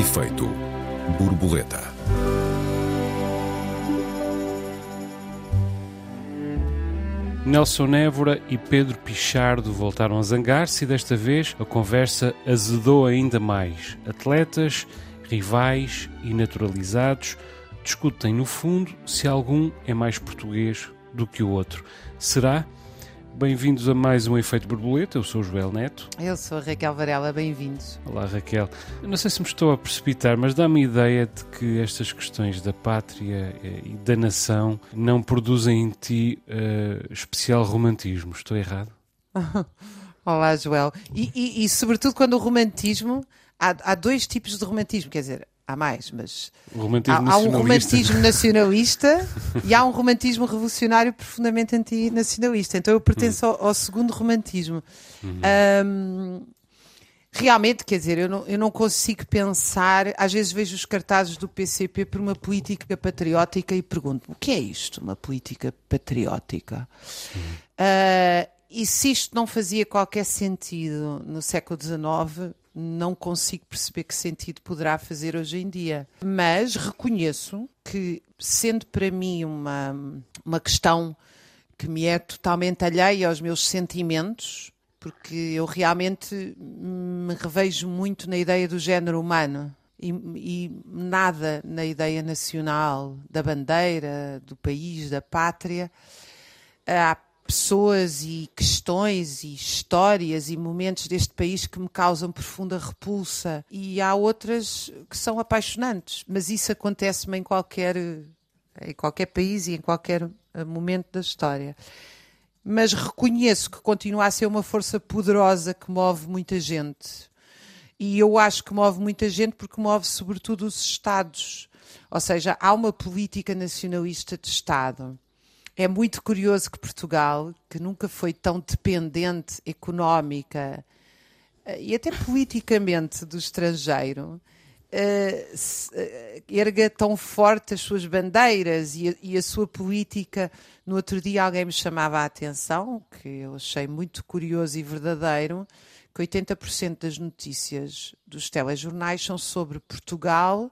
Efeito borboleta. Nelson Névora e Pedro Pichardo voltaram a zangar-se e desta vez a conversa azedou ainda mais. Atletas, rivais e naturalizados discutem no fundo se algum é mais português do que o outro. Será? Bem-vindos a mais um Efeito Borboleta. Eu sou o Joel Neto. Eu sou a Raquel Varela, bem-vindos. Olá, Raquel. Eu não sei se me estou a precipitar, mas dá-me a ideia de que estas questões da pátria eh, e da nação não produzem em ti uh, especial romantismo. Estou errado? Olá, Joel. E, e, e, sobretudo, quando o romantismo. Há, há dois tipos de romantismo, quer dizer, há mais, mas há, há, um romantismo nacionalista e há um romantismo revolucionário profundamente antinacionalista. Então eu pertenço ao, ao segundo romantismo. Uhum. Um, realmente, quer dizer, eu não, eu não consigo pensar. Às vezes vejo os cartazes do PCP por uma política patriótica e pergunto: o que é isto, uma política patriótica? Uhum. Uh, e se isto não fazia qualquer sentido no século XIX, não consigo perceber que sentido poderá fazer hoje em dia. Mas reconheço que, sendo para mim uma, uma questão que me é totalmente alheia aos meus sentimentos, porque eu realmente me revejo muito na ideia do género humano e, e nada na ideia nacional, da bandeira, do país, da pátria. Há pessoas e questões e histórias e momentos deste país que me causam profunda repulsa e há outras que são apaixonantes, mas isso acontece-me em qualquer em qualquer país e em qualquer eh, momento da história. Mas reconheço que continua a ser uma força poderosa que move muita gente. E eu acho que move muita gente porque move sobretudo os Estados. Ou seja, há uma política nacionalista de Estado é muito curioso que Portugal, que nunca foi tão dependente económica eh, e até politicamente do estrangeiro, uh, erga tão forte as suas bandeiras e a, e a, sua política. No outro dia alguém me chamava a atenção, que eu achei muito curioso e verdadeiro, que 80% das notícias dos telejornais são sobre Portugal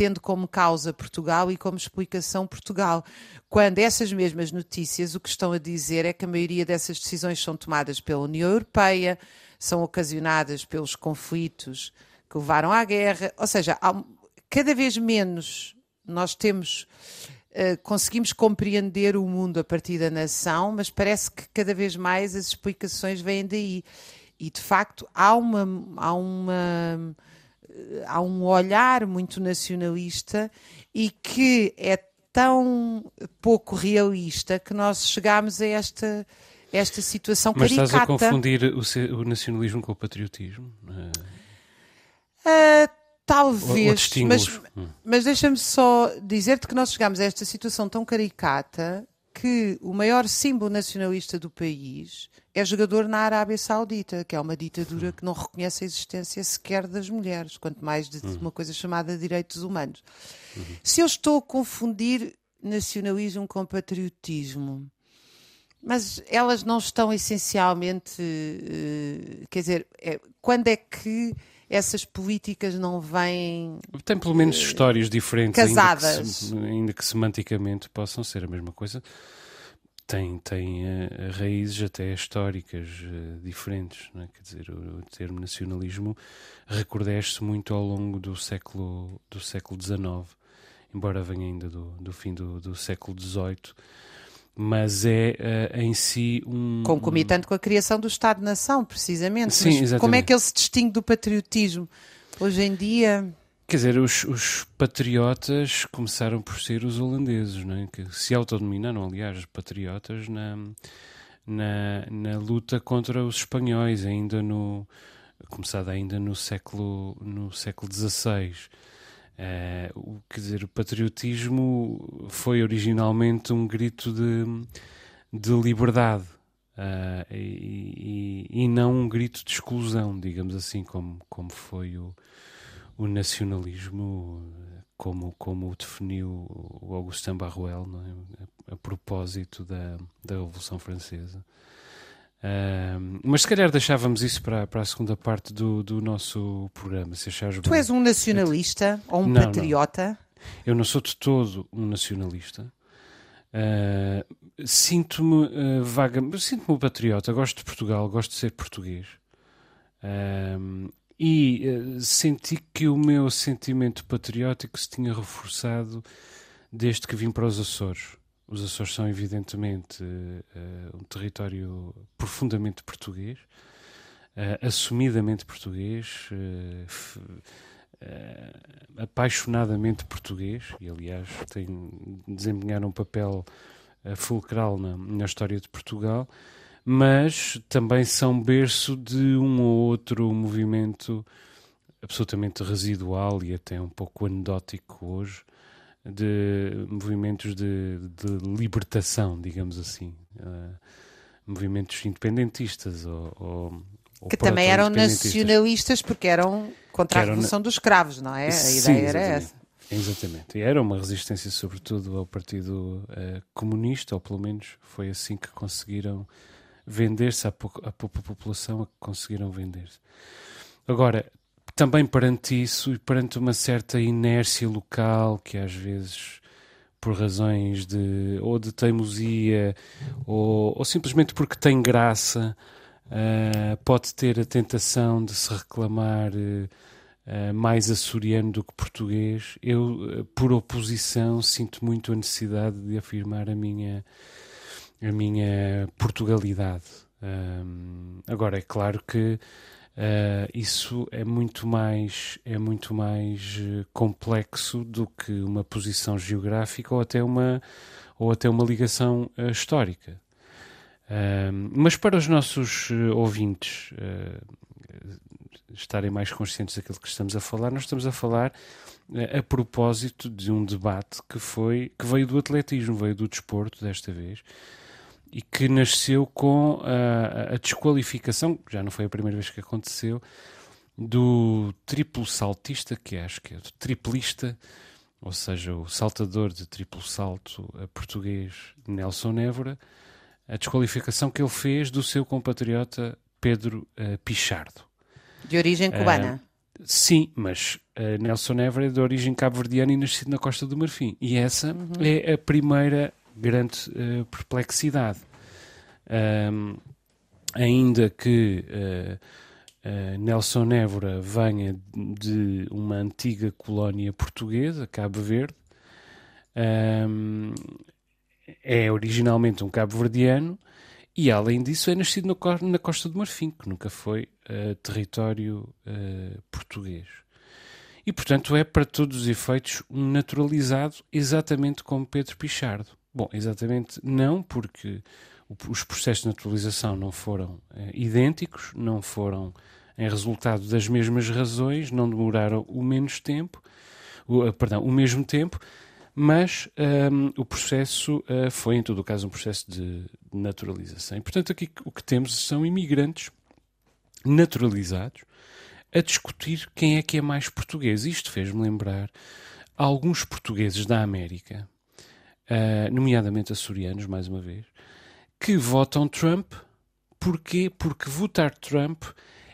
tendo como causa Portugal e como explicação Portugal. Quando essas mesmas notícias o que estão a dizer é que a maioria dessas decisões são tomadas pela União Europeia, são ocasionadas pelos conflitos que levaram à guerra, ou seja, cada vez menos nós temos. Uh, conseguimos compreender o mundo a partir da nação, mas parece que cada vez mais as explicações vêm daí. E de facto há uma, há uma há um olhar muito nacionalista e que é tão pouco realista que nós chegámos a esta, esta situação Mas caricata. estás a confundir o, o nacionalismo com o patriotismo? Uh, talvez, mas, mas deixa-me só dizer-te que nós chegámos a esta situação tão caricata que o maior símbolo nacionalista do país é jogador na Arábia Saudita, que é uma ditadura que não reconhece a existência sequer das mulheres, quanto mais de uhum. uma coisa chamada direitos humanos. Uhum. Se eu estou a confundir nacionalismo com patriotismo, mas elas não estão essencialmente. Uh, quer dizer, é, quando é que essas políticas não vêm. Tem pelo menos uh, histórias diferentes, casadas. Ainda que, se, ainda que semanticamente possam ser a mesma coisa tem, tem uh, raízes até históricas uh, diferentes. É? Quer dizer, o, o, termo nacionalismo recrudesce muito ao longo do século, do século XIX, embora venha ainda do, do fim do, do século XVIII. Mas é uh, em si um. Concomitante um... com a criação do Estado-nação, precisamente. Sim, Mas exatamente. como é que ele se distingue do patriotismo? Hoje em dia. Quer dizer, os, os, patriotas começaram por ser os holandeses, não é? que se autodenominaram, aliás, patriotas na, na, na, luta contra os espanhóis, ainda no começada ainda no século no século XVI. Uh, o, quer dizer, o patriotismo foi originalmente um grito de, de liberdade uh, e, e, e, não um grito de exclusão, digamos assim, como, como foi o, o nacionalismo, como, como o definiu o Augustin Barruel, é? a, a, propósito da, da Revolução Francesa. Mas se calhar deixávamos isso para, para a segunda parte do, do nosso programa, se achares Tu és um nacionalista ou um Não, patriota? Não. Eu não sou de todo um nacionalista. Uh, sinto-me uh, vaga, sinto-me um patriota, gosto de Portugal, gosto de ser português. E uh, senti que o meu sentimento patriótico se tinha reforçado desde que vim para os Açores. Os Açores são, evidentemente, uh, um território profundamente português, uh, assumidamente português, apaixonadamente português, e aliás tem desempenhar um papel fulcral na, na história de Portugal mas também são berço de um ou outro movimento absolutamente residual e até um pouco anedótico hoje, de movimentos de, de libertação, digamos assim. Uh, movimentos independentistas ou, ou, que também eram nacionalistas porque eram contra a Revolução dos Escravos, não é? A Sim, ideia era essa. Exatamente. E era uma resistência, sobretudo, ao Partido uh, Comunista, ou pelo menos foi assim que conseguiram vender-se à, à população a que conseguiram vender-se. Agora, também perante isso e perante uma certa inércia local que às vezes por razões de ou de teimosia ou, ou simplesmente porque tem graça uh, pode ter a tentação de se reclamar uh, mais açoriano do que português eu por oposição sinto muito a necessidade de afirmar a minha a minha Portugalidade. Um, agora é claro que uh, isso é muito mais é muito mais eh, complexo do que uma posição geográfica ou até uma ou até uma ligação uh, histórica. Um, mas para os nossos uh, ouvintes estarem mais conscientes daquilo que estamos a falar, nós estamos a falar a propósito de um debate que foi que veio do atletismo, veio do desporto desta vez e que nasceu com a, a, desqualificação, já não foi a primeira vez que aconteceu, do triplo saltista, que acho que é o triplista, ou seja, o saltador de triplo salto português Nelson Évora, a desqualificação que ele fez do seu compatriota Pedro uh, Pichardo. De origem cubana. Uh, sim, mas uh, Nelson Évora é de origem cabo-verdiana e nascido na Costa do Marfim. E essa uhum. é a primeira grande uh, perplexidade. Um, ainda que uh, uh, Nelson Évora venha de uma antiga colónia portuguesa, Cabo Verde, um, é originalmente um cabo-verdiano e, além disso, é nascido na Costa do Marfim, que nunca foi território português e, portanto, é para todos os efeitos um naturalizado, exatamente como Pedro Pichardo. Bom, exatamente não, porque os processos de naturalização não foram eh, idênticos, não foram em resultado das mesmas razões, não demoraram o menos tempo, o, uh, perdão, o mesmo tempo, mas um, ehm, o processo uh, foi, em todo o caso, um processo de naturalização. E, portanto, aqui o que temos são imigrantes naturalizados a discutir quem é que é mais português. Isto fez-me lembrar alguns portugueses da América uh, nomeadamente açorianos, mais uma vez, que votam Trump. Porquê? Porque votar Trump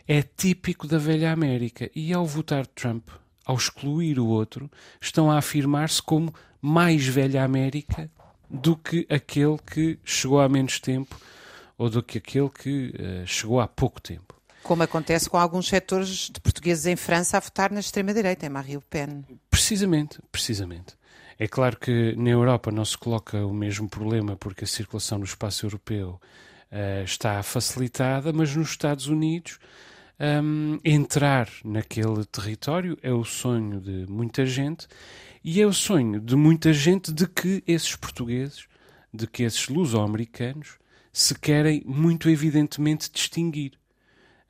é típico da velha América. E ao votar Trump, ao excluir o outro, estão a afirmar-se como mais velha América do que aquele que chegou há menos tempo ou do que aquele que uh, chegou há pouco tempo. Como acontece com alguns setores de portugueses em França a votar na extrema-direita, em Marine Le Pen. Precisamente, precisamente. É claro que na Europa não se coloca o mesmo problema porque a circulação no espaço europeu uh, está facilitada, mas nos Estados Unidos um, entrar naquele território é o sonho de muita gente e é o sonho de muita gente de que esses portugueses, de que esses luso-americanos se querem muito evidentemente distinguir.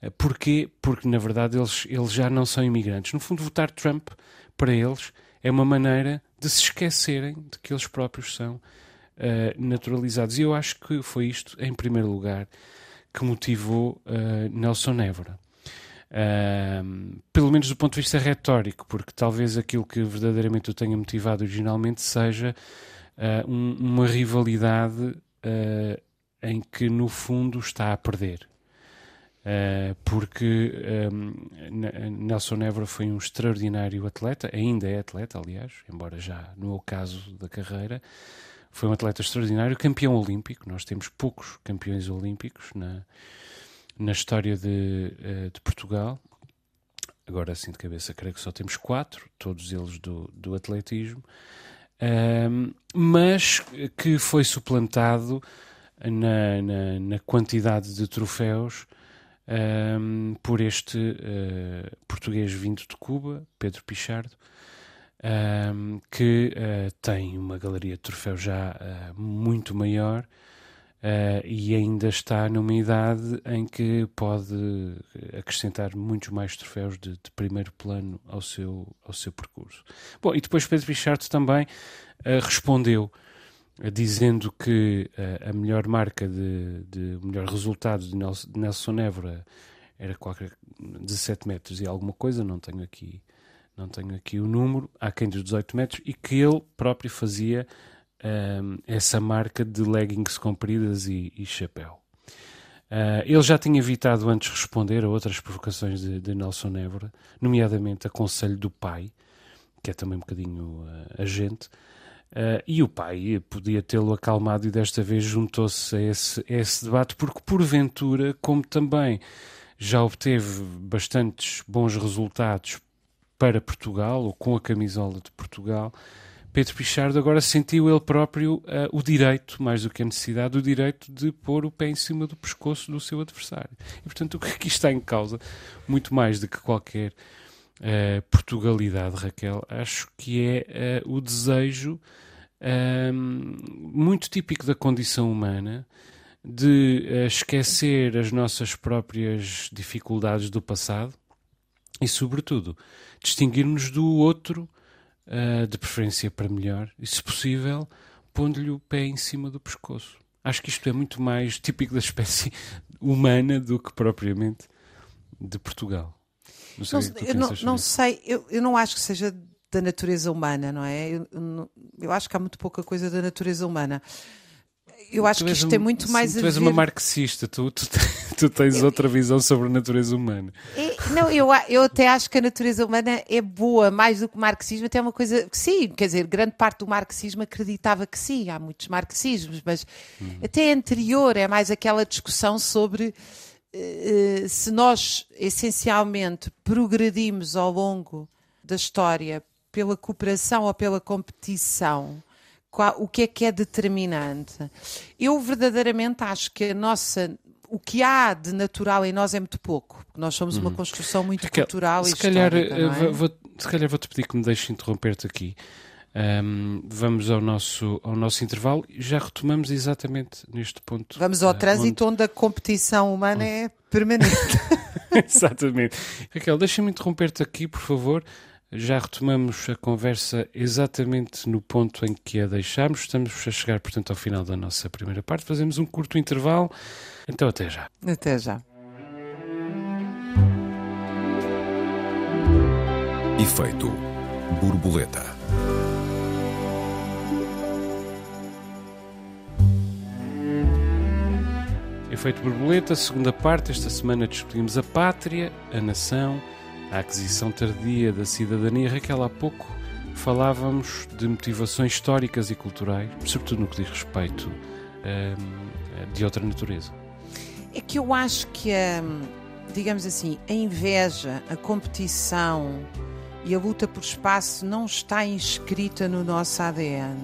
Eh, porquê? Porque na verdade eles, eles já não são imigrantes. No fundo, votar Trump para eles é uma maneira de se esquecerem de que eles próprios são uh, naturalizados. E eu acho que foi isto, em primeiro lugar, que motivou uh, Nelson Évora. Uh, pelo menos do ponto de vista retórico, porque talvez aquilo que verdadeiramente o tenha motivado originalmente seja um, uma rivalidade em que no fundo está a perder. Uh, porque um, Nelson Évora foi um extraordinário atleta, ainda é atleta, aliás, embora já no ocaso da carreira, foi um atleta extraordinário, campeão olímpico. Nós temos poucos campeões olímpicos na, na história de, uh, de Portugal. Agora, assim de cabeça, creio que só temos quatro, todos eles do, do atletismo, um, mas que foi suplantado na, na, na quantidade de troféus um, por este uh, português vindo de Cuba, Pedro Pichardo, um, que uh, tem uma galeria de troféus já uh, muito maior e ainda está numa idade em que pode acrescentar muitos mais troféus de, de primeiro plano ao seu, ao seu percurso. Bom, e depois Pedro Pichardo também respondeu dizendo que uh, a melhor marca de, de o melhor resultado de Nelson, Évora era qualquer 17 metros e alguma coisa, não tenho aqui não tenho aqui o número, há quem dos 18 metros, e que ele próprio fazia um, ehm, essa marca de leggings compridas e, e chapéu. Uh, ele já tinha evitado antes responder a outras provocações de, de Nelson Évora, nomeadamente a conselho do pai, que é também um bocadinho uh, agente, Uh, e o pai podia tê-lo acalmado e desta vez juntou-se a esse, a esse debate, porque porventura, como também já obteve bastantes bons resultados para Portugal, ou com a camisola de Portugal, Pedro Pichardo agora sentiu ele próprio uh, o direito, mais do que a necessidade, o direito de pôr o pé em cima do pescoço do seu adversário. E, portanto, o que aqui está em causa, muito mais do que qualquer uh, Portugalidade, Raquel, acho que é uh, o desejo um, muito típico da condição humana de uh, esquecer as nossas próprias dificuldades do passado e, sobretudo, distinguirmos do outro, uh, de preferência para melhor, e, se possível, pondo-lhe o pé em cima do pescoço. Acho que isto é muito mais típico da espécie humana do que propriamente de Portugal. Não sei, não, eu não, não sei, eu, eu não acho que seja da natureza humana, não é? Eu, eu, acho que há muito pouca coisa da natureza humana. Eu acho que isto um, tem muito mais sim, a tu és uma marxista, tu, tu, tu tens eu, outra visão sobre a natureza humana. É, não, eu, eu até acho que a natureza humana é boa, mais do que o marxismo, até é uma coisa que sim, quer dizer, grande parte do marxismo acreditava que sim, há muitos marxismos, mas uhum. até anterior é mais aquela discussão sobre se nós essencialmente progredimos ao longo da história pela cooperação ou pela competição? Qual, o que é que é determinante? Eu verdadeiramente acho que a nossa o que há de natural em nós é muito pouco. Nós somos uma uhum. construção muito Raquel, cultural se e calhar, histórica, é? vou, se calhar vou-te pedir que me deixes interromper-te aqui. Um, vamos ao nosso, ao nosso intervalo e já retomamos exatamente neste ponto. Vamos ao uh, trânsito onde... onde... a competição humana onde... é permanente. exatamente. Raquel, deixa-me interromper-te aqui, por favor. Já retomamos a conversa exatamente no ponto em que a deixámos. Estamos a chegar, portanto, ao final da nossa primeira parte. Fazemos um curto intervalo. Então, até já. Até já. Efeito borboleta. Efeito borboleta, segunda parte. Esta semana discutimos a pátria, a nação a aquisição tardia da cidadania. Raquel, há pouco falávamos de motivações históricas e culturais, sobretudo no que diz respeito um, de outra natureza. É que eu acho que, digamos assim, a inveja, a competição e a luta por espaço não está inscrita no nosso ADN.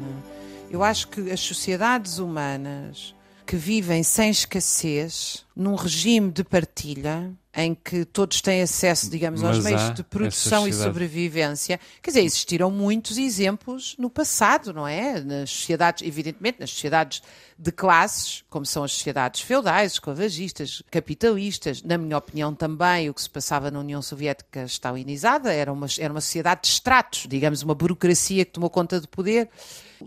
Eu acho que as sociedades humanas que vivem sem escassez, num regime de partilha, em que todos têm acesso, digamos, Mas aos meios de produção e sobrevivência. Quer dizer, existiram muitos exemplos no passado, não é? Nas sociedades, evidentemente, nas sociedades de classes, como são as sociedades feudais, esclavagistas, capitalistas, na minha opinião também o que se passava na União Soviética stalinizada era uma, era uma sociedade de estratos, digamos, uma burocracia que tomou conta do poder.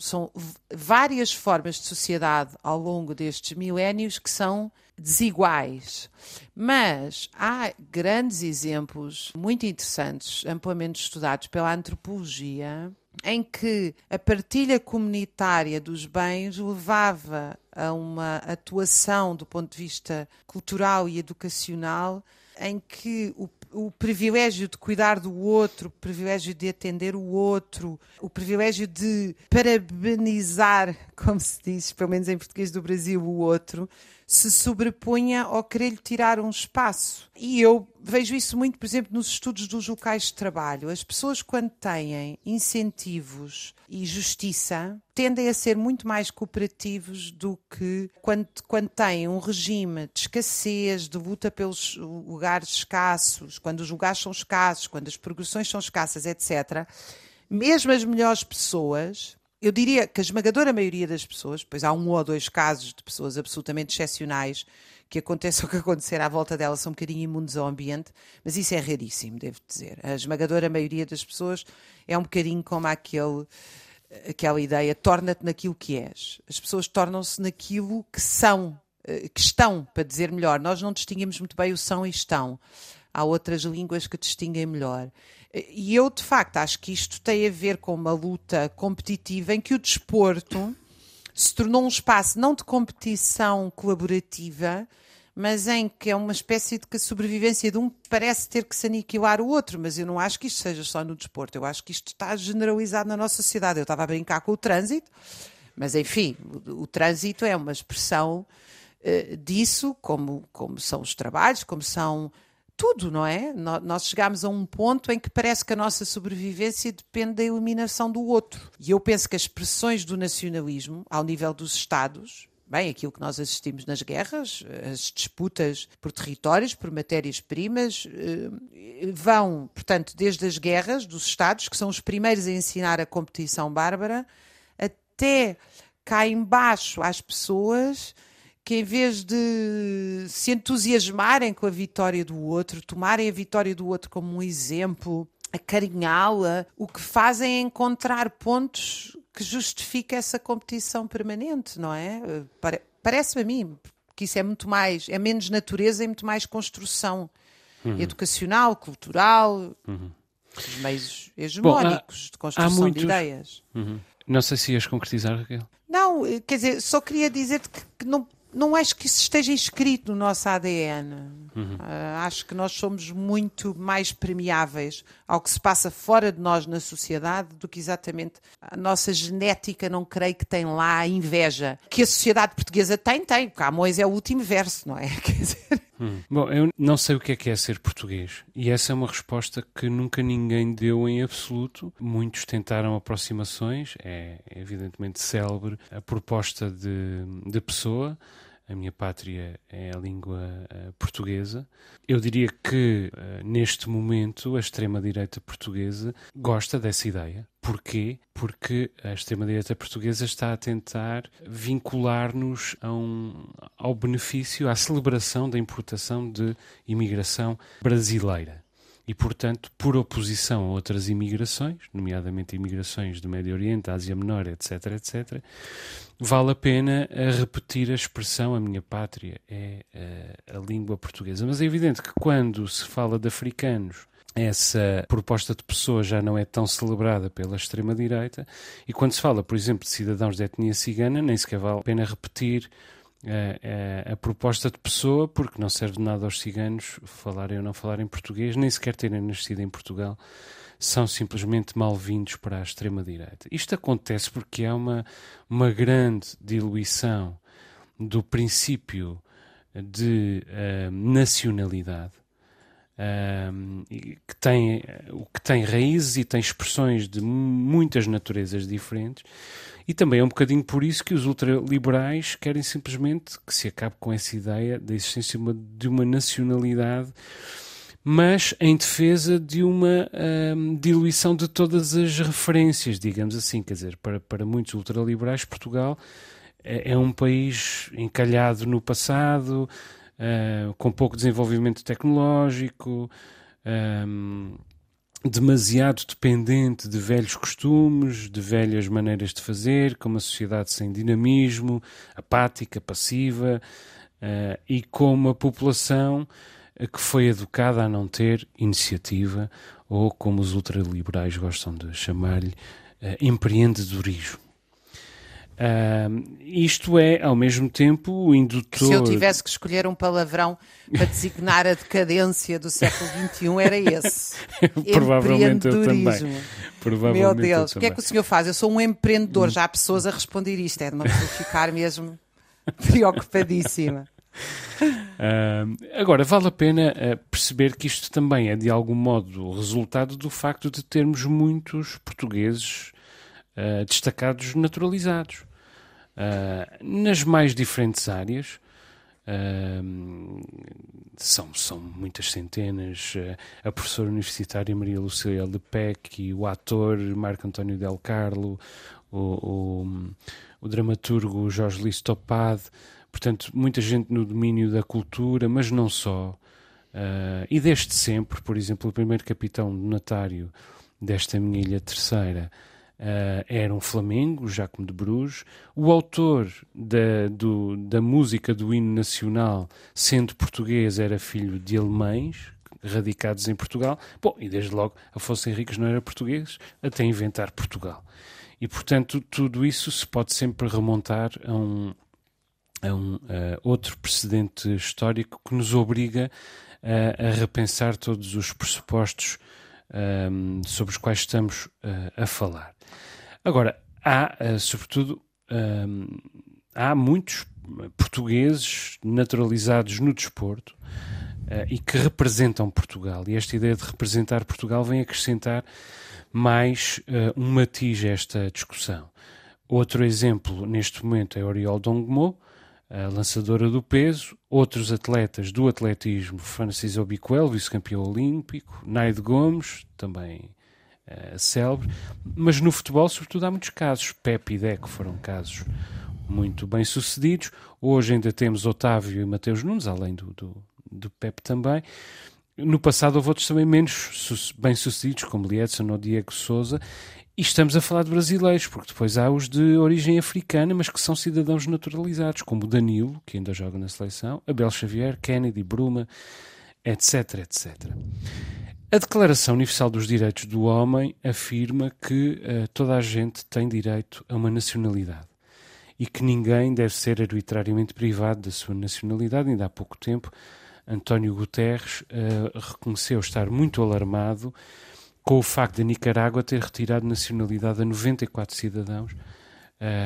São várias formas de sociedade ao longo destes milénios que são desiguais. Mas há grandes exemplos muito interessantes, amplamente estudados pela antropologia, em que a partilha comunitária dos bens levava a uma atuação do ponto de vista cultural e educacional em que o o privilégio de cuidar do outro, o privilégio de atender o outro, o privilégio de parabenizar, como se diz, pelo menos em português do Brasil, o outro, se sobrepunha ao querer-lhe tirar um espaço. E eu vejo isso muito, por exemplo, nos estudos dos locais de trabalho. As pessoas, quando têm incentivos e justiça, tendem a ser muito mais cooperativos do que quando, quando têm um regime de escassez, de luta pelos lugares escassos, quando os lugares são escassos, quando as progressões são escassas, etc. Mesmo as melhores pessoas eu diria que a esmagadora maioria das pessoas, pois há um ou dois casos de pessoas absolutamente excepcionais que aconteça o que acontecer à volta delas são um bocadinho imunes ao ambiente, mas isso é raríssimo, devo dizer. A esmagadora maioria das pessoas é um bocadinho como aquele, aquela ideia, torna-te naquilo que és. As pessoas tornam-se naquilo que são, eh, que estão, para dizer melhor. Nós não distinguimos muito bem o são e estão. Há outras línguas que distinguem melhor. E eu, de facto, acho que isto tem a ver com uma luta competitiva em que o desporto se tornou um espaço não de competição colaborativa, mas em que é uma espécie de sobrevivência de um parece ter que se aniquilar o outro, mas eu não acho que isto seja só no desporto, eu acho que isto está generalizado na nossa sociedade. Eu estava a brincar com o trânsito, mas enfim, o, o trânsito é uma expressão uh, disso, como, como são os trabalhos, como são tudo, não é? Nós chegamos a um ponto em que parece que a nossa sobrevivência depende da eliminação do outro. E eu penso que as pressões do nacionalismo, ao nível dos Estados, bem, aquilo que nós assistimos nas guerras, as disputas por territórios, por matérias-primas, eh, vão, portanto, desde as guerras dos Estados, que são os primeiros a ensinar a competição bárbara, até cá embaixo às pessoas que em vez de se entusiasmarem com a vitória do outro, tomarem a vitória do outro como um exemplo, acarinhá-la, o que fazem é encontrar pontos que justifiquem essa competição permanente, não é? Parece-me a mim que isso é muito mais, é menos natureza e muito mais construção uhum. educacional, cultural, uhum. meios hegemónicos Bom, há, de construção muitos... de ideias. Uhum. Não sei se ias concretizar, Raquel. Não, quer dizer, só queria dizer-te que não, não acho que isso esteja inscrito no nosso ADN. Uhum. Uh, acho que nós somos muito mais permeáveis ao que se passa fora de nós na sociedade do que exatamente a nossa genética. Não creio que tem lá a inveja que a sociedade portuguesa tem, tem. Camões é o último verso, não é? Quer dizer. Hum. Bom, eu não sei o que é que é ser português e essa é uma resposta que nunca ninguém deu em absoluto. Muitos tentaram aproximações, é evidentemente célebre a proposta de, de pessoa a minha pátria é a língua uh, portuguesa. Eu diria que, uh, neste momento, a extrema-direita portuguesa gosta dessa ideia. Porquê? Porque a extrema-direita portuguesa está a tentar vincular-nos um, ao benefício, à celebração da importação de imigração brasileira e, portanto, por oposição a outras imigrações, nomeadamente imigrações do Médio Oriente, Ásia Menor, etc., etc., vale a pena a repetir a expressão a minha pátria é a, eh, a língua portuguesa. Mas é evidente que quando se fala de africanos essa proposta de pessoa já não é tão celebrada pela extrema-direita, e quando se fala, por exemplo, de cidadãos de etnia cigana, nem sequer vale a pena repetir a, a, a, proposta de pessoa, porque não serve de nada aos ciganos falarem ou não falarem português, nem sequer terem nascido em Portugal, são simplesmente mal-vindos para a extrema-direita. Isto acontece porque há uma, uma grande diluição do princípio de uh, nacionalidade. Um, que tem, o que tem raízes e tem expressões de muitas naturezas diferentes, e também é um bocadinho por isso que os ultraliberais querem simplesmente que se acabe com essa ideia da existência de uma nacionalidade, mas em defesa de uma hum, diluição de todas as referências, digamos assim. Quer dizer, para, para muitos ultraliberais, Portugal é, é um país encalhado no passado, uh, com pouco desenvolvimento tecnológico. Um, demasiado dependente de velhos costumes, de velhas maneiras de fazer, com uma sociedade sem dinamismo, apática, passiva, uh, e com uma população que foi educada a não ter iniciativa ou, como os ultraliberais gostam de chamar-lhe, uh, empreendedorismo. Uh, isto é, ao mesmo tempo, o indutor. Se eu tivesse que escolher um palavrão para designar a decadência do século XXI, era esse. Provavelmente eu também. Provavelmente Meu Deus, o que é que o senhor faz? Eu sou um empreendedor, já há pessoas a responder isto, é de uma pessoa ficar mesmo preocupadíssima. Uh, agora, vale a pena uh, perceber que isto também é, de algum modo, resultado do facto de termos muitos portugueses uh, destacados naturalizados. Nas mais diferentes áreas, são, são muitas centenas. a professora universitária Maria Lucília Lepec, o ator Marco António Del Carlo, o, o, o dramaturgo Jorge Lís Topade, Portanto, muita gente no domínio da cultura, mas não só. Uh, e desde sempre, por exemplo, o primeiro capitão donatário desta minha ilha terceira uh, era um flamengo, Jacques de Bruges. O autor da, do, da música do hino nacional, sendo português, era filho de alemães, radicados em Portugal. Bom, e desde logo Afonso Henriques não era português, até inventar Portugal. E, portanto, tudo isso se pode sempre remontar a um, a um uh, outro precedente histórico que nos obriga uh, a repensar todos os pressupostos um, sobre os quais estamos uh, a falar. Agora, há, sobretudo, um, há muitos portugueses naturalizados no desporto e que representam Portugal. E esta ideia de representar Portugal vem acrescentar mais um matiz a esta discussão. Outro exemplo neste momento é Oriol Dongmo, a lançadora do peso, outros atletas do atletismo, Francis Obiquel, vice-campeão olímpico, Naide Gomes, também uh, célebre, mas no futebol, sobretudo, há muitos casos. Pepe e Deco foram casos muito bem sucedidos. Hoje ainda temos Otávio e Mateus Nunes, além do, do, do Pepe também. No passado houve outros também menos bem sucedidos, como Liedson ou Diego Souza, e estamos a falar de brasileiros, porque depois há os de origem africana, mas que são cidadãos naturalizados, como Danilo, que ainda joga na seleção, Abel Xavier, Kennedy, Bruma, etc, etc. A Declaração Universal dos Direitos do Homem afirma que uh, toda a gente tem direito a uma nacionalidade e que ninguém deve ser arbitrariamente privado da sua nacionalidade. Ainda há pouco tempo, António Guterres uh, reconheceu estar muito alarmado com o facto de Nicarágua ter retirado nacionalidade a 94 cidadãos,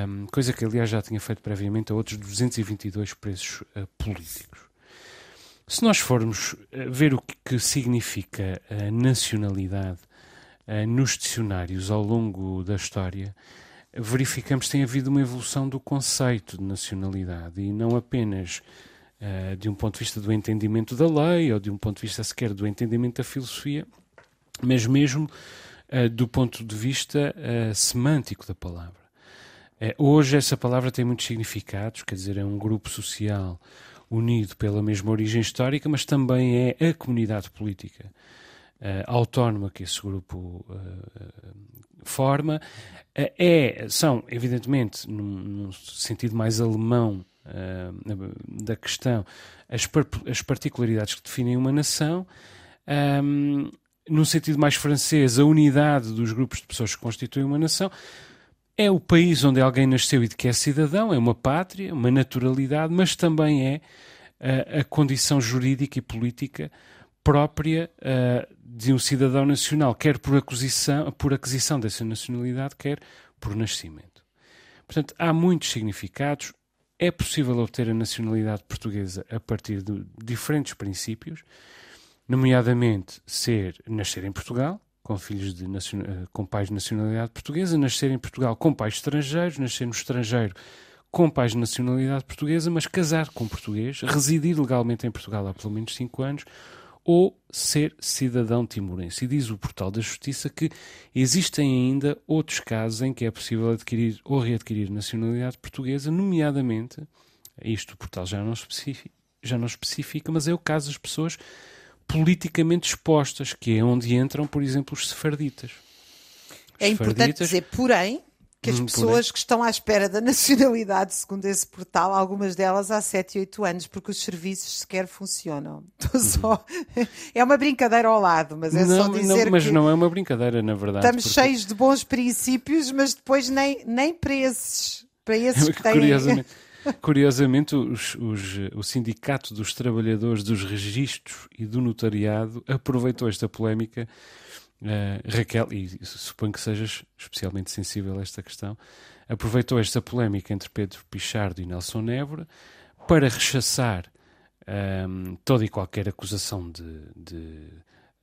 um, coisa que aliás já tinha feito previamente a outros 222 presos uh, políticos. Se nós formos uh, ver o que, significa a nacionalidade uh, nos dicionários ao longo da história, verificamos que tem havido uma evolução do conceito de nacionalidade e não apenas de um ponto de vista do entendimento da lei ou de um ponto de vista sequer do entendimento da filosofia, mas mesmo uh, do ponto de vista uh, semântico da palavra. Uh, hoje essa palavra tem muitos significados, quer dizer, é um grupo social unido pela mesma origem histórica, mas também é a comunidade política autónoma que esse grupo forma. é, são, evidentemente, num, num sentido mais alemão da questão, as, as particularidades que definem uma nação. Um, num sentido mais francês, a unidade dos grupos de pessoas que constituem uma nação. É o país onde alguém nasceu e de que é cidadão, é uma pátria, uma naturalidade, mas também é uh, a condição jurídica e política própria uh, de um cidadão nacional, quer por aquisição, por aquisição dessa nacionalidade, quer por nascimento. Portanto, há muitos significados. É possível obter a nacionalidade portuguesa a partir de diferentes princípios nomeadamente ser nascer em Portugal, com filhos de eh, com pais de nacionalidade portuguesa, nascer em Portugal com pais estrangeiros, nascer no estrangeiro com pais de nacionalidade portuguesa, mas casar com português, residir legalmente em Portugal há pelo menos 5 anos, ou ser cidadão timorense. E diz o Portal da Justiça que existem ainda outros casos em que é possível adquirir ou readquirir nacionalidade portuguesa, nomeadamente, isto o portal já não especifica, já não especifica mas é o caso das pessoas politicamente expostas, que é onde entram, por exemplo, os sefarditas. É importante dizer, porém, que as Hum, pessoas que estão à espera da nacionalidade, segundo esse portal, algumas delas há 7 e 8 anos, porque os serviços sequer funcionam. Estou só... É uma brincadeira ao lado, mas é só Uhum. Não, dizer não, mas que não é uma brincadeira, na verdade. estamos porque- cheios de bons princípios, mas depois nem, nem para esses, para esses que têm... Curiosamente, os- os- o Sindicato dos Trabalhadores dos Registros e do Notariado aproveitou esta polémica. eh, Raquel, e suponho que sejas especialmente sensível a esta questão, aproveitou esta polémica entre Pedro Pichardo e Nelson Nebra para rechaçar ehm, toda e qualquer acusação de, de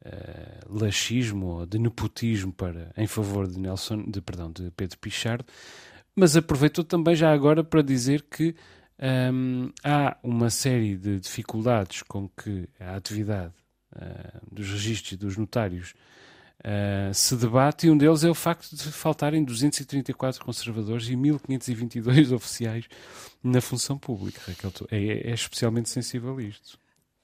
eh, laxismo ou de nepotismo para, em favor de Nelson, de, perdão, de Pedro Pichardo, mas aproveitou também já agora para dizer que hum, há uma série de dificuldades com que a atividade ah, dos registros e dos notários ah, se debate e um deles é o facto de faltarem 234 conservadores e 1522 oficiais na função pública. Raquel, é, é especialmente sensível a isto.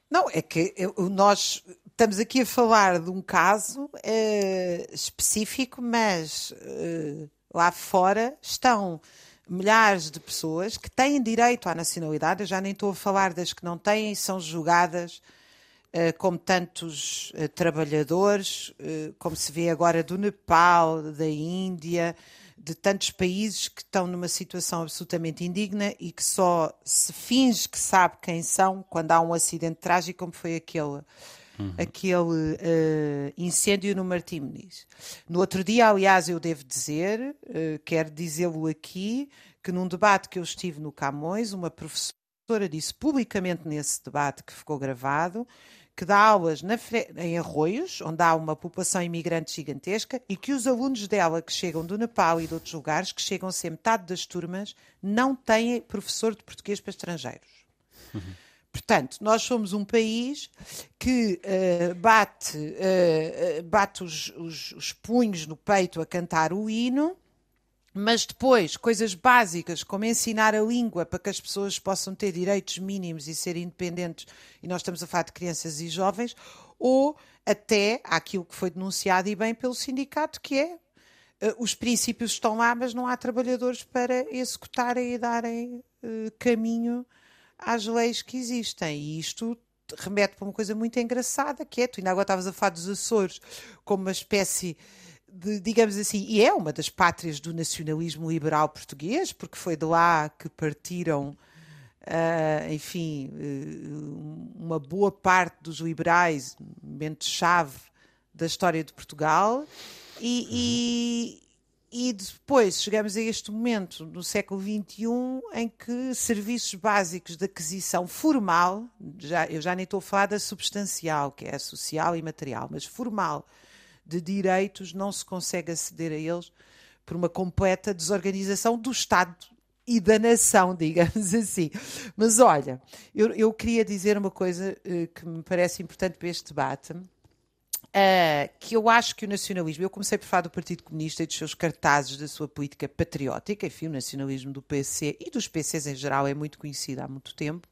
Não, é que nós estamos aqui a falar de um caso eh, específico, mas eh, lá fora estão milhares de pessoas que têm direito à nacionalidade. Eu já nem estou a falar das que não têm e são julgadas eh, como tantos eh, trabalhadores, eh, como se vê agora do Nepal, da Índia, de tantos países que estão numa situação absolutamente indigna e que só se finge que sabe quem são quando há um acidente trágico como foi aquele. Aquele eh, incêndio no Martim. No outro dia, aliás, eu devo dizer, eh, quero dizê-lo aqui, que num debate que eu estive no Camões, uma professora disse publicamente nesse debate que ficou gravado que dá aulas na em Arroios, onde há uma população imigrante gigantesca, e que os alunos dela que chegam do Nepal e de outros lugares, que chegam a ser metade das turmas, não têm professor de português para estrangeiros. Portanto, nós somos um país que eh, bate, eh, bate os, os- os punhos no peito a cantar o hino, mas depois coisas básicas como ensinar a língua para que as pessoas possam ter direitos mínimos e serem independentes, e nós estamos a falar de crianças e jovens, ou até aquilo que foi denunciado e bem pelo sindicato, que é eh, os princípios estão lá, mas não há trabalhadores para executarem e darem caminho às leis que existem. E isto remete para uma coisa muito engraçada, que é, tu ainda agora estavas a falar dos Açores como uma espécie de, digamos assim, e é uma das pátrias do nacionalismo liberal português, porque foi de lá que partiram, ah, enfim, eh, uma boa parte dos liberais, momento-chave da história de Portugal, e, e, depois chegamos a este momento no século XXI em que serviços básicos de aquisição formal, já, eu já nem estou a falar da substancial, que é social e material, mas formal, de direitos não se consegue aceder a eles por uma completa desorganização do Estado e da nação, digamos assim. Mas olha, eu, eu queria dizer uma coisa eh, que me parece importante para este debate. Uh, que eu acho que o nacionalismo, eu comecei por falar do Partido Comunista e dos seus cartazes da sua política patriótica, enfim, o nacionalismo do PC e dos PCs em geral é muito conhecido há muito tempo,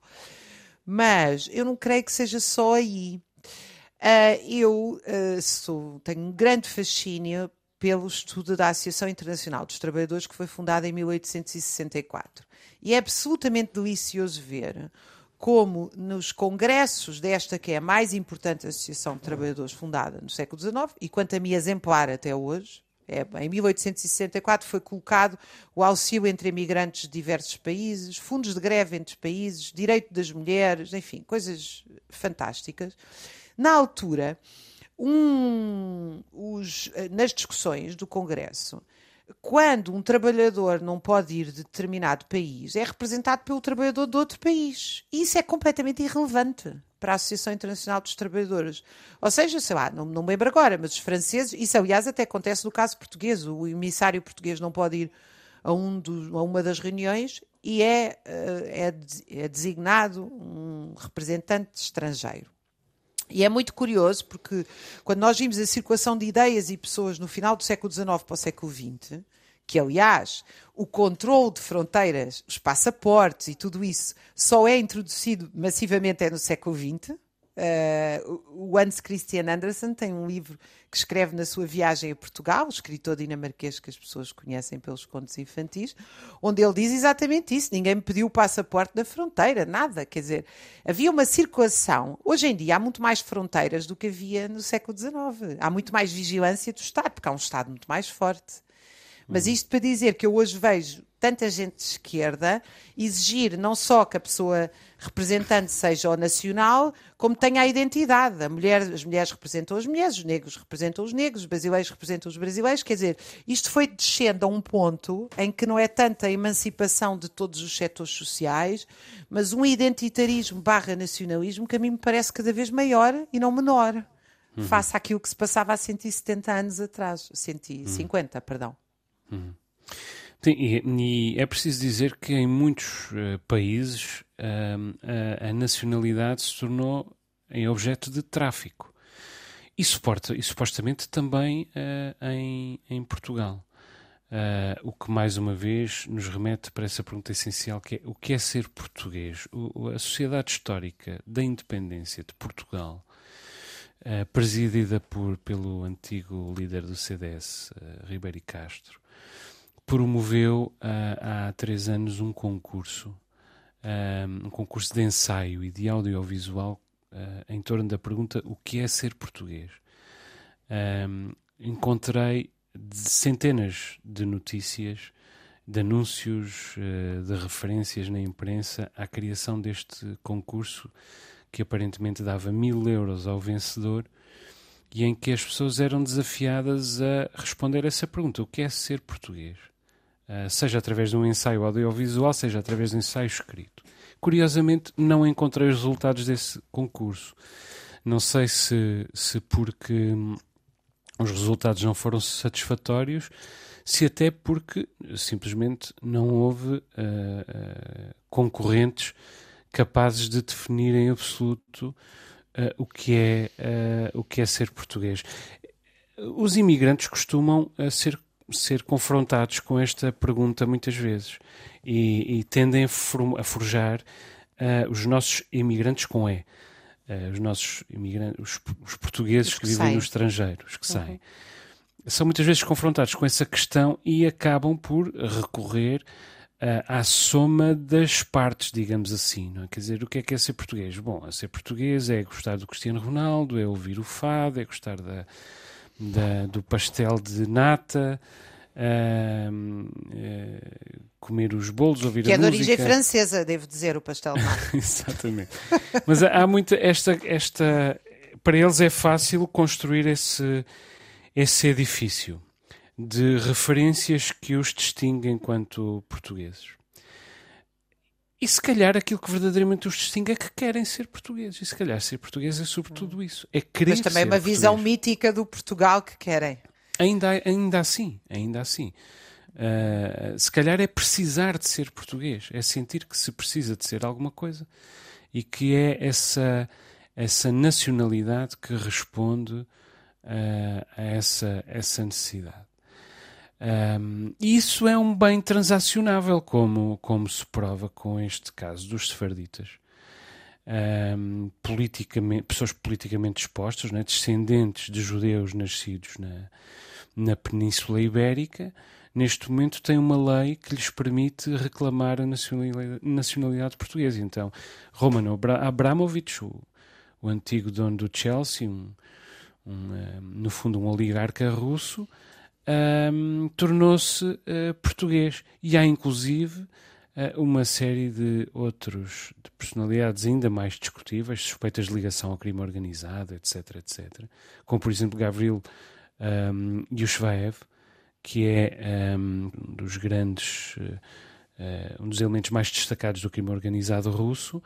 mas eu não creio que seja só aí. Uh, eu uh, sou, tenho um grande fascínio pelo estudo da Associação Internacional dos Trabalhadores, que foi fundada em 1864. E é absolutamente delicioso ver como nos congressos desta, que é a mais importante associação de trabalhadores fundada no século XIX, e quanto a mim exemplar até hoje, é, em 1864 foi colocado o auxílio entre imigrantes de diversos países, fundos de greve entre países, direito das mulheres, enfim, coisas fantásticas. Na altura, um, os, nas discussões do Congresso, quando um trabalhador não pode ir de determinado país, é representado pelo trabalhador de outro país. E isso é completamente irrelevante para a Associação Internacional dos Trabalhadores. Ou seja, sei lá, não, não me lembro agora, mas os franceses, isso aliás até acontece no caso português, o emissário português não pode ir a, um do, a uma das reuniões e é, é, é designado um representante estrangeiro. E é muito curioso porque quando nós vimos a circulação de ideias e pessoas no final do século XIX para o século XX, que aliás o controle de fronteiras, os passaportes e tudo isso só é introduzido massivamente é no século XX, Uh, o Hans Christian Andersen tem um livro que escreve na sua viagem a Portugal, o escritor dinamarquês que as pessoas conhecem pelos contos infantis, onde ele diz exatamente isso: ninguém me pediu o passaporte na fronteira, nada. Quer dizer, havia uma circulação. Hoje em dia há muito mais fronteiras do que havia no século XIX. Há muito mais vigilância do Estado, porque há um Estado muito mais forte. Mas isto para dizer que eu hoje vejo tanta gente de esquerda exigir não só que a pessoa representante seja o nacional, como tenha a identidade. A mulher, as mulheres representam as mulheres, os negros representam os negros, os brasileiros representam os brasileiros. Quer dizer, isto foi descendo a um ponto em que não é tanta a emancipação de todos os setores sociais, mas um identitarismo barra nacionalismo que a mim me parece cada vez maior e não menor. Uhum. Face àquilo que se passava há 170 anos atrás, 150, uhum. perdão. Uhum. Sim, e, e, é preciso dizer que em muitos uh, países uh, a, a, nacionalidade se tornou em objeto de tráfico. E, suporta, e supostamente também uh, em, em Portugal. o que mais uma vez nos remete para essa pergunta essencial que é o que é ser português? O, a sociedade histórica da independência de Portugal presidida por, pelo antigo líder do CDS, Ribeiro Castro, promoveu uh, há três anos um concurso, um, um, concurso de ensaio e de audiovisual uh, em torno da pergunta o que é ser português. Encontrei centenas de notícias, de anúncios, uh, de referências na imprensa à criação deste concurso que aparentemente dava mil euros ao vencedor e em que as pessoas eram desafiadas a responder essa pergunta: o que é ser português? Eh, seja através de um ensaio audiovisual, seja através de um ensaio escrito. Curiosamente, não encontrei os resultados desse concurso. Não sei se, se porque hum, os resultados não foram satisfatórios, se até porque simplesmente não houve uh, uh, concorrentes capazes de definir em absoluto uh, o, que é, o que é ser português. Os imigrantes costumam ser ser confrontados com esta pergunta muitas vezes e, e tendem a, for, a forjar uh, os nossos imigrantes com E. Uh, os nossos imigrantes, os, os portugueses que, que, vivem no estrangeiro, os que uhum. saem, são muitas vezes confrontados com essa questão e acabam por recorrer uh, à soma das partes, digamos assim. Não é? Quer dizer, o que é que é ser português? Bom, ser português é gostar do Cristiano Ronaldo, é ouvir o fado, é gostar da, da, do pastel de nata, uh, uh, comer os bolos, ouvir que a música. Que é de origem francesa, devo dizer, o pastel de nata. Exatamente. Mas há, há muita esta, esta... Para eles é fácil construir esse, esse edifício de referências que os distinguem enquanto portugueses. E se calhar aquilo que verdadeiramente os distingue é que querem ser portugueses. E se calhar ser português é sobretudo hum. isso. É querer Mas também ser uma visão mítica do Portugal que querem. Ainda, ainda assim, ainda assim. Uh, se calhar é precisar de ser português. É sentir que se precisa de ser alguma coisa. E que é essa, essa nacionalidade que responde uh, a essa, essa necessidade. Um, isso é um bem transacionável, como, como se prova com este caso dos sefarditas. Um, politicamente, pessoas politicamente expostas, né, descendentes de judeus nascidos na, na Península Ibérica, neste momento têm uma lei que lhes permite reclamar a nacionalidade, nacionalidade portuguesa. Então, Roman Abramovich, o, o antigo dono do Chelsea, um, um, no fundo um oligarca russo, um, tornou-se uh, português. E há inclusive uh, uma série de outros de personalidades ainda mais discutíveis, suspeitas de ligação ao crime organizado, etc, etc. Como, por exemplo, Gavril um, Yushvaev, que é um dos grandes, uh, um dos elementos mais destacados do crime organizado russo,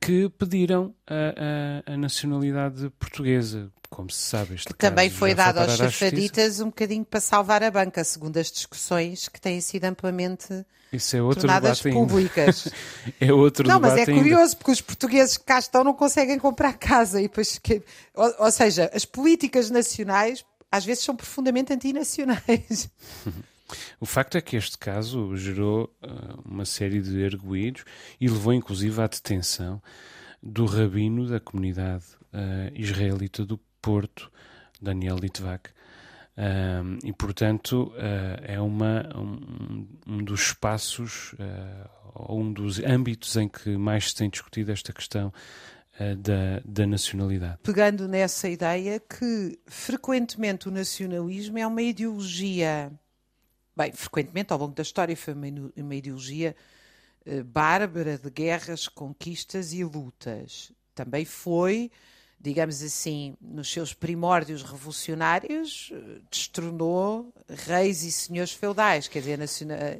que pediram a, a, a nacionalidade portuguesa, como se sabe. Este que também foi dado aos chafaditas um bocadinho para salvar a banca, segundo as discussões que têm sido amplamente Isso é outro tornadas públicas. é outro Não, mas é ainda. curioso, porque os portugueses que cá estão não conseguem comprar casa. E depois que... ou, ou seja, as políticas nacionais às vezes são profundamente antinacionais. O facto é que este caso gerou uh, uma série de arguídos e levou inclusive à detenção do rabino da comunidade uh, israelita do Porto, Daniel Litvak. Um, e, portanto, uh, é uma, um, um dos espaços, uh, um dos âmbitos em que mais se tem discutido esta questão uh, da, da nacionalidade. Pegando nessa ideia que, frequentemente, o nacionalismo é uma ideologia. Bem, frequentemente, ao longo da história, foi uma, uma ideologia bárbara de guerras, conquistas e lutas. Também foi digamos assim, nos seus primórdios revolucionários, destronou reis e senhores feudais. Quer dizer,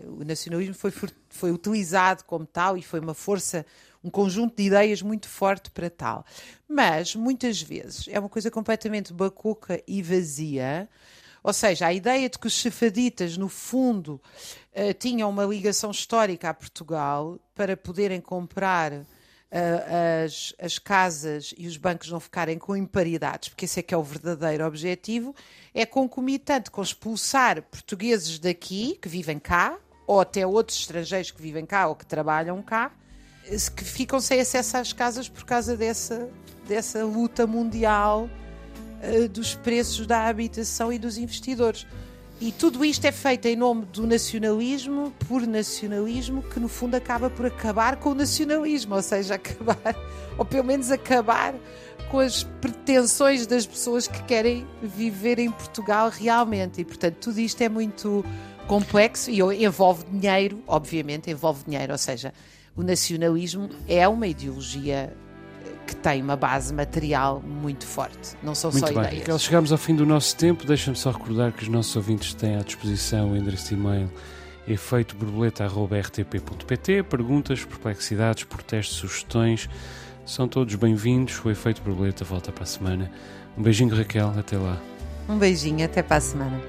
o nacionalismo foi, foi utilizado como tal e foi uma força, um conjunto de ideias muito forte para tal. Mas, muitas vezes, é uma coisa completamente bacuca e vazia. Ou seja, a ideia de que os sefaditas, no fundo, uh, tinham uma ligação histórica a Portugal para poderem comprar uh, as, as casas e os bancos não ficarem com imparidades, porque esse é que é o verdadeiro objetivo, é concomitante com expulsar portugueses daqui, que vivem cá, ou até outros estrangeiros que vivem cá ou que trabalham cá, que ficam sem acesso às casas por causa dessa, dessa luta mundial uh, dos preços da habitação e dos investidores. E tudo isto é feito em nome do nacionalismo, por nacionalismo, que no fundo acaba por acabar com o nacionalismo, ou seja, acabar, ou pelo menos acabar com as pretensões das pessoas que querem viver em Portugal realmente. E portanto, tudo isto é muito complexo e envolve dinheiro, obviamente, envolve dinheiro, ou seja, o nacionalismo é uma ideologia que tem uma base material muito forte. Não são muito só bem. ideias. Raquel, chegamos ao fim do nosso tempo. Deixa-me só recordar que os nossos ouvintes têm à disposição o endereço de e-mail efeitoborboleta.rtp.pt Perguntas, perplexidades, protestos, sugestões são todos bem-vindos. O Efeito Borboleta volta para a semana. Um beijinho, Raquel. Até lá. Um beijinho. Até para a semana.